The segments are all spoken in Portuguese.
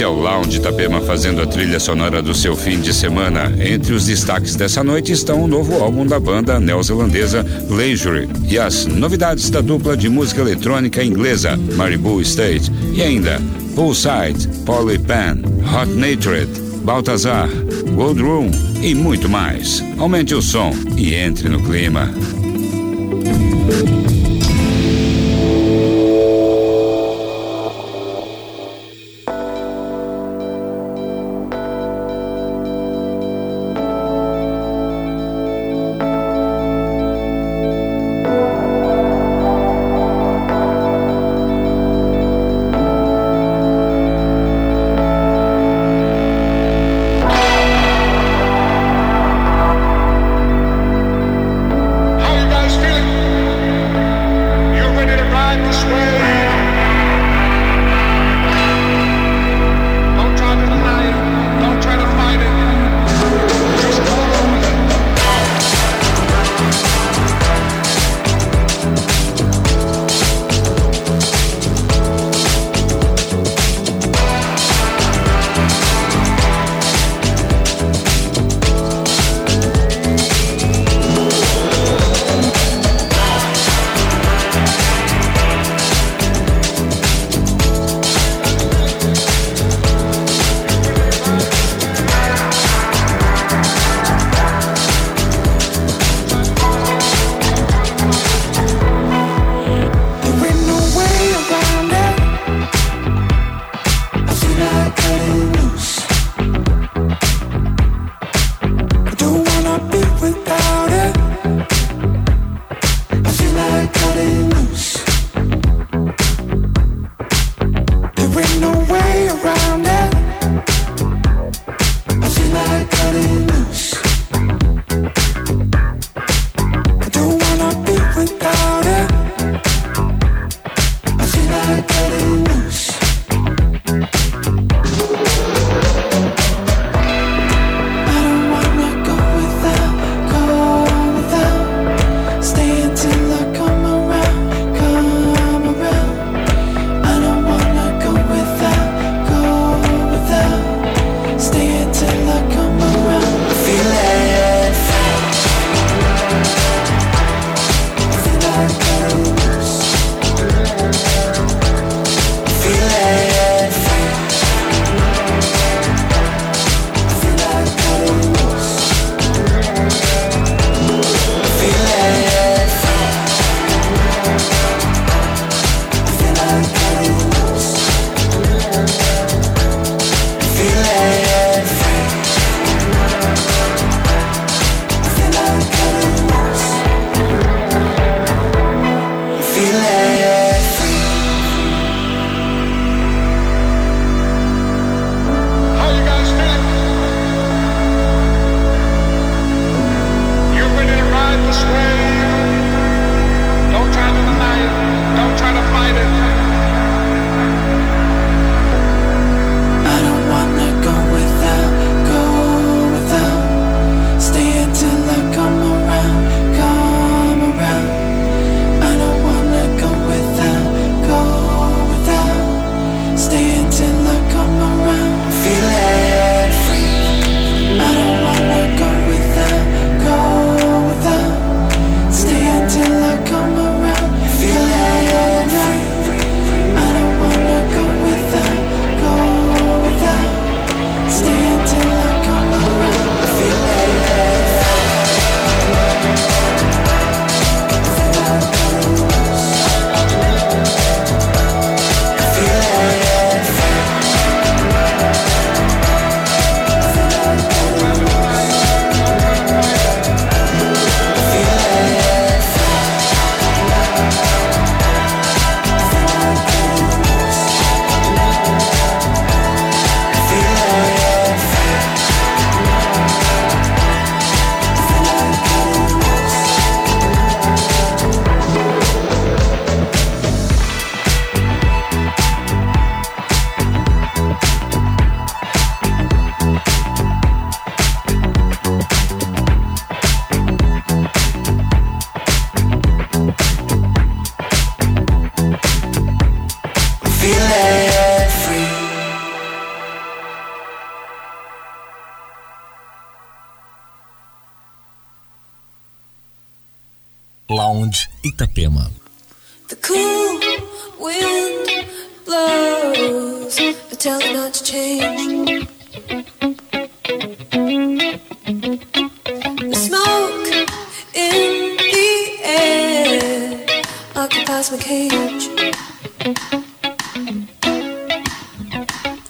Esse é Lounge Itapema fazendo a trilha sonora do seu fim de semana. Entre os destaques dessa noite estão o novo álbum da banda neozelandesa Leisure e as novidades da dupla de música eletrônica inglesa Maribou State e ainda Poolside, Polypan, Hot Natured, Baltazar, Gold Room e muito mais. Aumente o som e entre no clima. I couldn't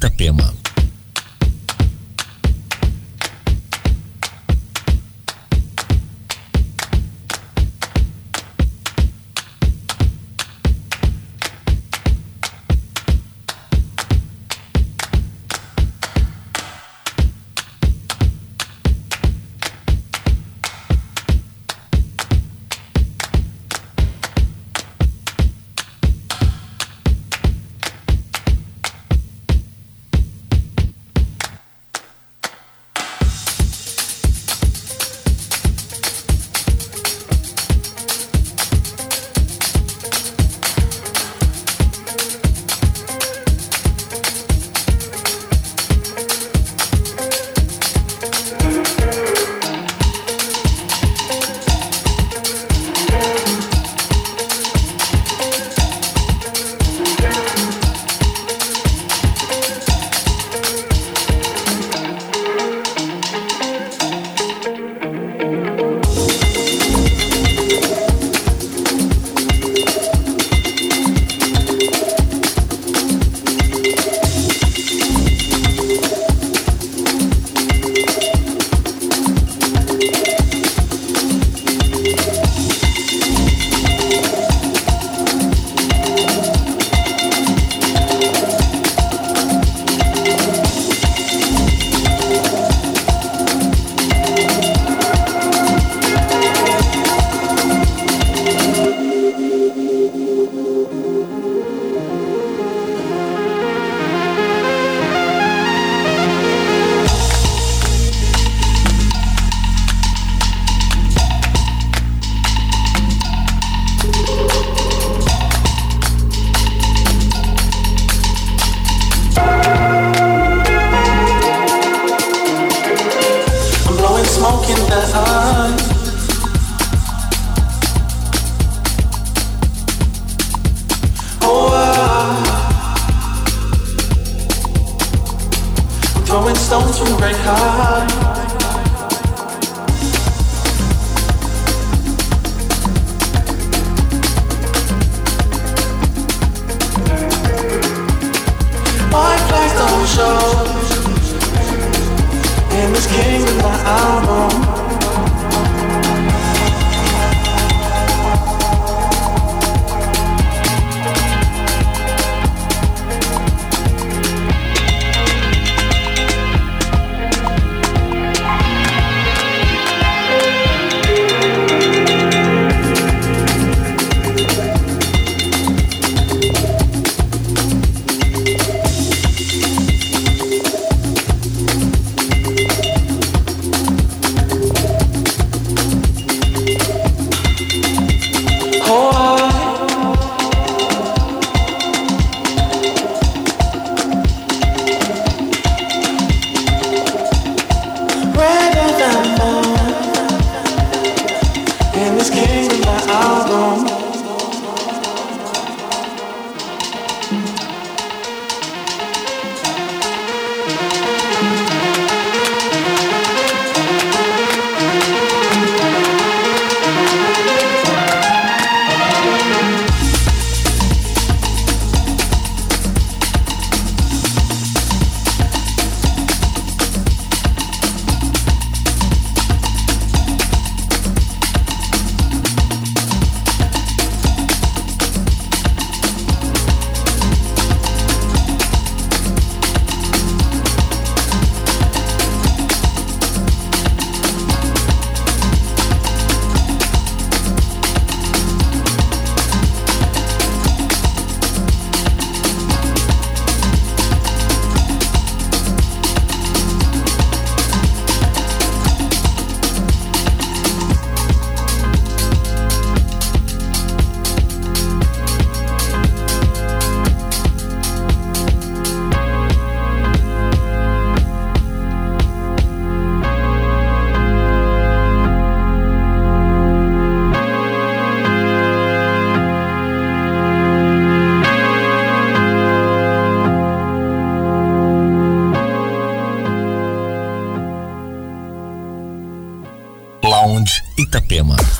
Itapema. name is King of my album. Ема.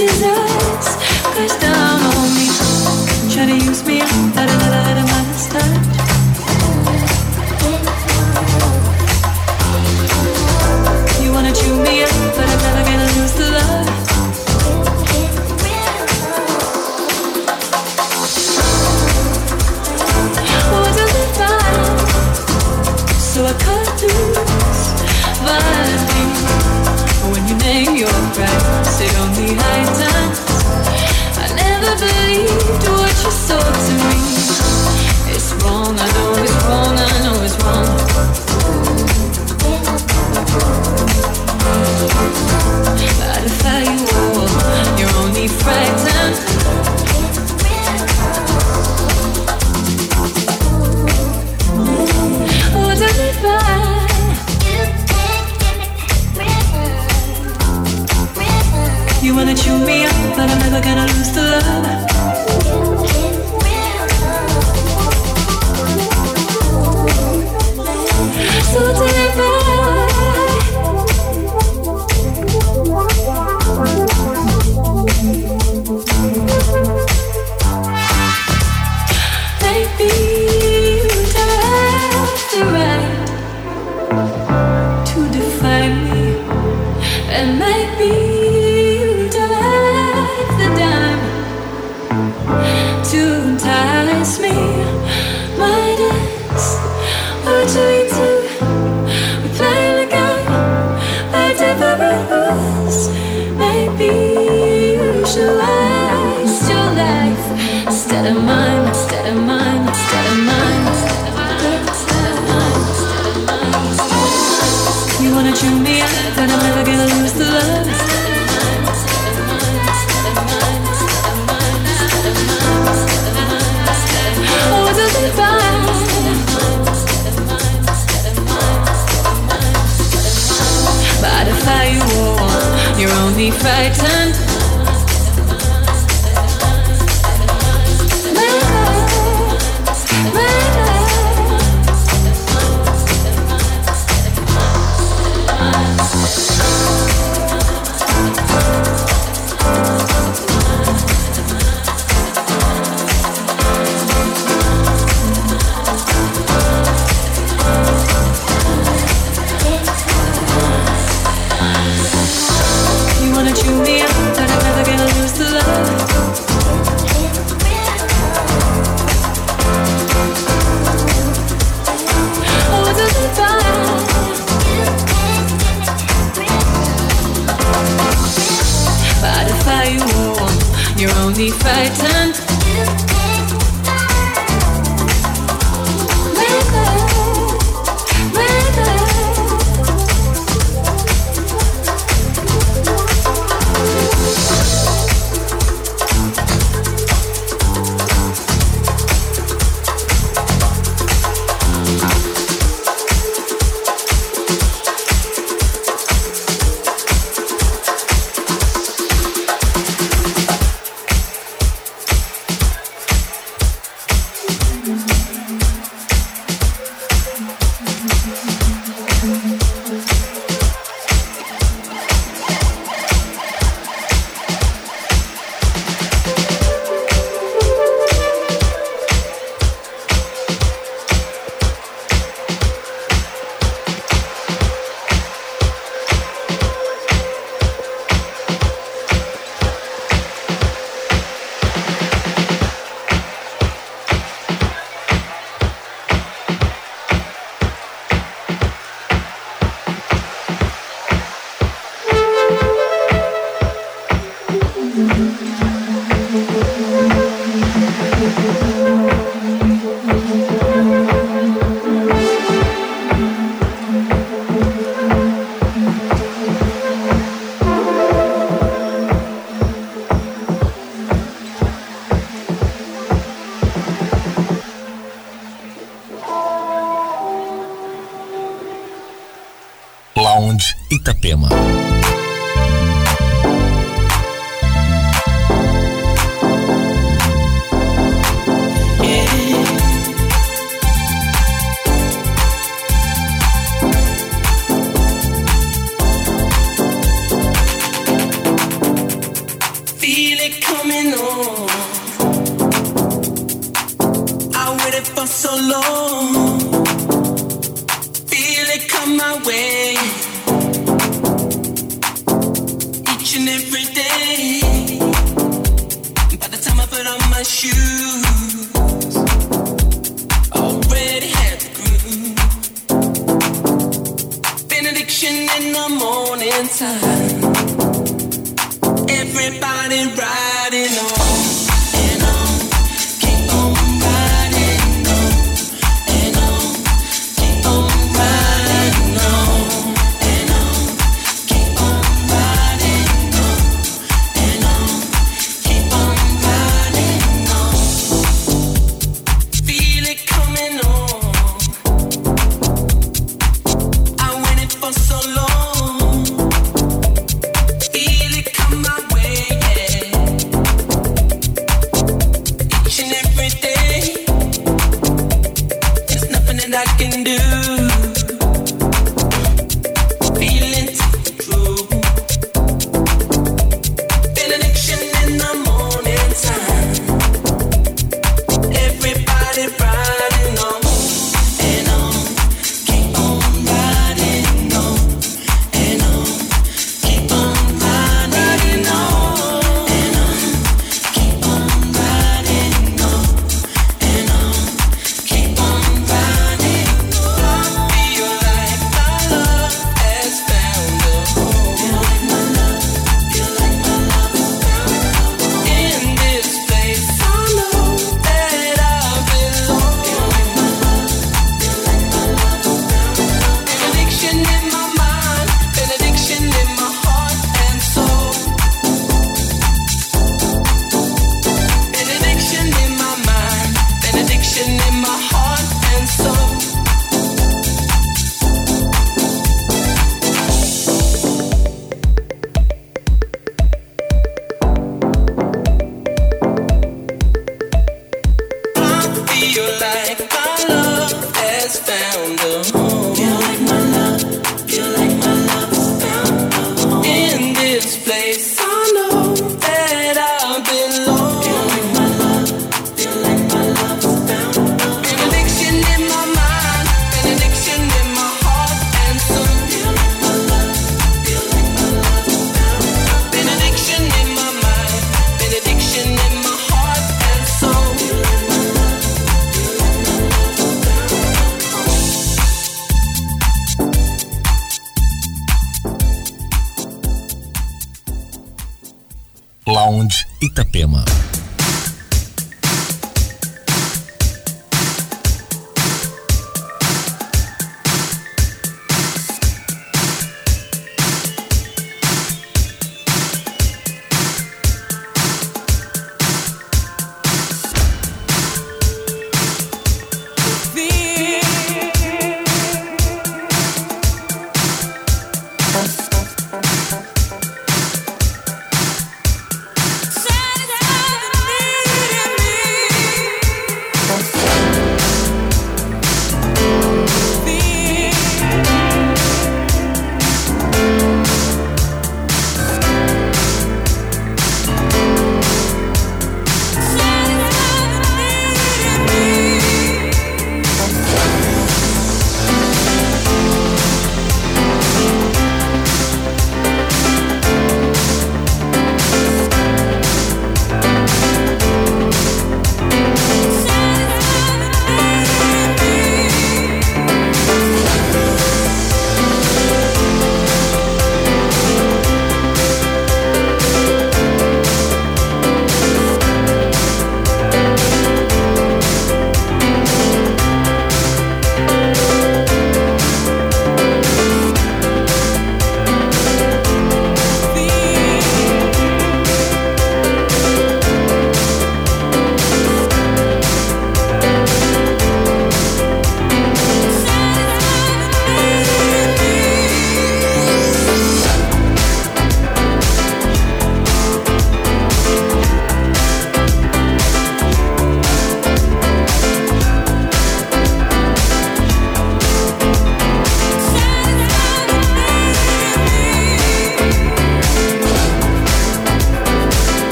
deserve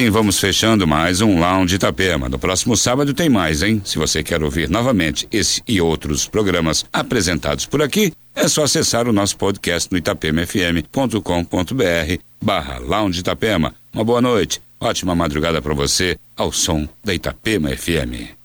assim vamos fechando mais um Lounge Itapema. No próximo sábado tem mais, hein? Se você quer ouvir novamente esse e outros programas apresentados por aqui, é só acessar o nosso podcast no itapemafm.com.br barra Lounge Itapema. Uma boa noite, ótima madrugada para você, ao som da Itapema FM.